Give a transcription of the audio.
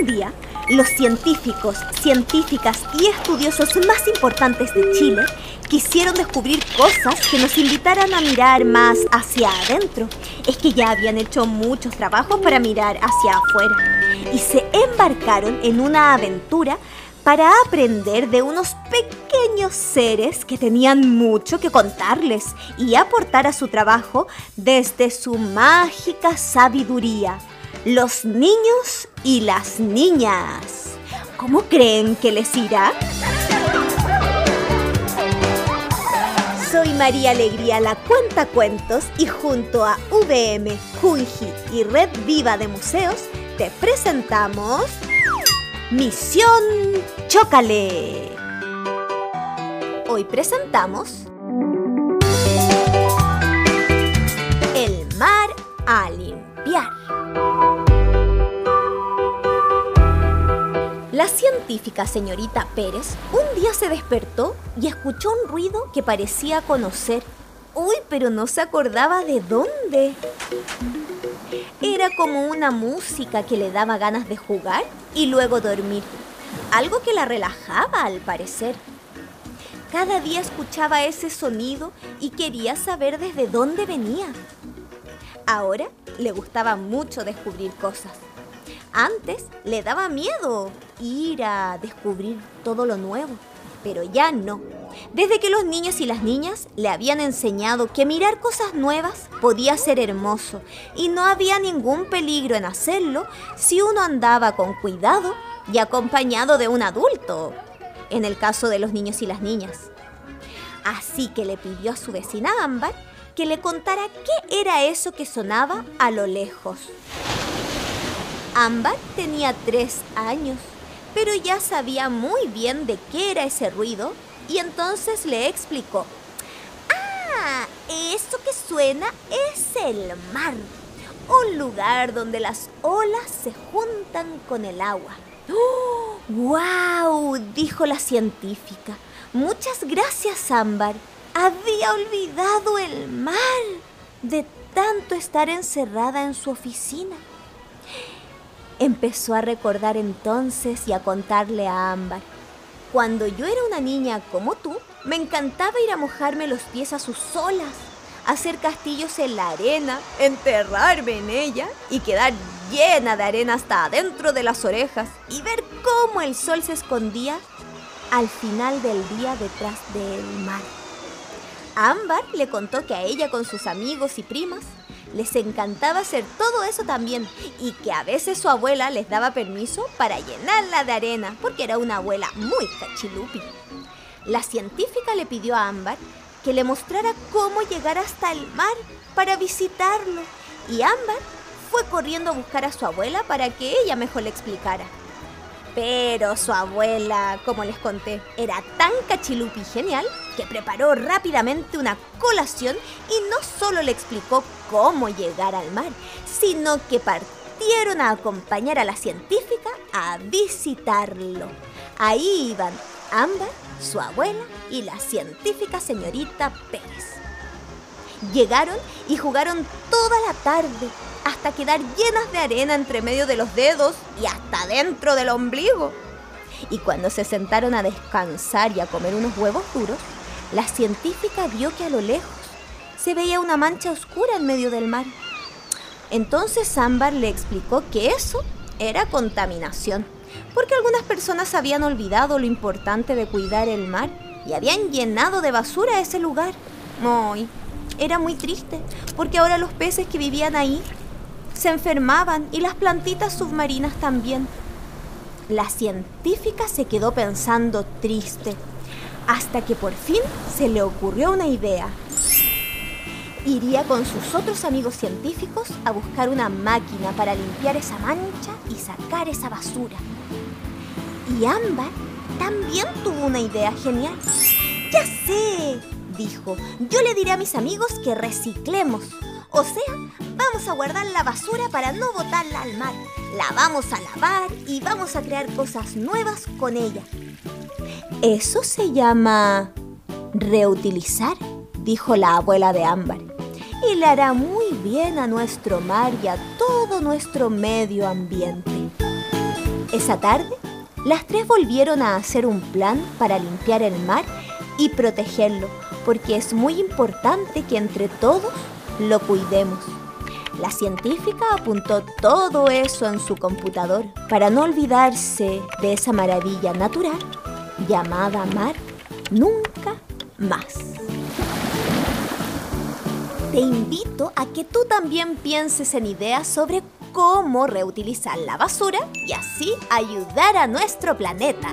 Un día, los científicos, científicas y estudiosos más importantes de Chile quisieron descubrir cosas que nos invitaran a mirar más hacia adentro. Es que ya habían hecho muchos trabajos para mirar hacia afuera y se embarcaron en una aventura para aprender de unos pequeños seres que tenían mucho que contarles y aportar a su trabajo desde su mágica sabiduría. Los niños y las niñas. ¿Cómo creen que les irá? Soy María Alegría, la cuenta cuentos, y junto a VM, Junji y Red Viva de Museos, te presentamos Misión Chócale. Hoy presentamos científica señorita Pérez un día se despertó y escuchó un ruido que parecía conocer. Uy, pero no se acordaba de dónde. Era como una música que le daba ganas de jugar y luego dormir. Algo que la relajaba al parecer. Cada día escuchaba ese sonido y quería saber desde dónde venía. Ahora le gustaba mucho descubrir cosas. Antes le daba miedo ir a descubrir todo lo nuevo, pero ya no. Desde que los niños y las niñas le habían enseñado que mirar cosas nuevas podía ser hermoso y no había ningún peligro en hacerlo si uno andaba con cuidado y acompañado de un adulto, en el caso de los niños y las niñas. Así que le pidió a su vecina Ámbar que le contara qué era eso que sonaba a lo lejos. Ámbar tenía tres años, pero ya sabía muy bien de qué era ese ruido y entonces le explicó. Ah, eso que suena es el mar, un lugar donde las olas se juntan con el agua. ¡Oh! ¡Wow! dijo la científica. Muchas gracias, Ámbar. Había olvidado el mar de tanto estar encerrada en su oficina. Empezó a recordar entonces y a contarle a Ámbar. Cuando yo era una niña como tú, me encantaba ir a mojarme los pies a sus olas, hacer castillos en la arena, enterrarme en ella y quedar llena de arena hasta adentro de las orejas y ver cómo el sol se escondía al final del día detrás del mar. Ámbar le contó que a ella con sus amigos y primas les encantaba hacer todo eso también y que a veces su abuela les daba permiso para llenarla de arena porque era una abuela muy cachilupi. La científica le pidió a Ámbar que le mostrara cómo llegar hasta el mar para visitarlo y Ámbar fue corriendo a buscar a su abuela para que ella mejor le explicara. Pero su abuela, como les conté, era tan cachilupi genial que preparó rápidamente una colación y no solo le explicó cómo llegar al mar, sino que partieron a acompañar a la científica a visitarlo. Ahí iban Ámbar, su abuela y la científica señorita Pérez. Llegaron y jugaron toda la tarde hasta quedar llenas de arena entre medio de los dedos y hasta dentro del ombligo. Y cuando se sentaron a descansar y a comer unos huevos duros, la científica vio que a lo lejos se veía una mancha oscura en medio del mar. Entonces Ámbar le explicó que eso era contaminación, porque algunas personas habían olvidado lo importante de cuidar el mar y habían llenado de basura ese lugar. Muy, era muy triste, porque ahora los peces que vivían ahí se enfermaban y las plantitas submarinas también. La científica se quedó pensando triste, hasta que por fin se le ocurrió una idea. Iría con sus otros amigos científicos a buscar una máquina para limpiar esa mancha y sacar esa basura. Y Ámbar también tuvo una idea genial. Ya sé, dijo, yo le diré a mis amigos que reciclemos. O sea, vamos a guardar la basura para no botarla al mar. La vamos a lavar y vamos a crear cosas nuevas con ella. Eso se llama reutilizar, dijo la abuela de Ámbar. Y le hará muy bien a nuestro mar y a todo nuestro medio ambiente. Esa tarde, las tres volvieron a hacer un plan para limpiar el mar y protegerlo, porque es muy importante que entre todos lo cuidemos. La científica apuntó todo eso en su computador para no olvidarse de esa maravilla natural llamada mar nunca más. Te invito a que tú también pienses en ideas sobre cómo reutilizar la basura y así ayudar a nuestro planeta.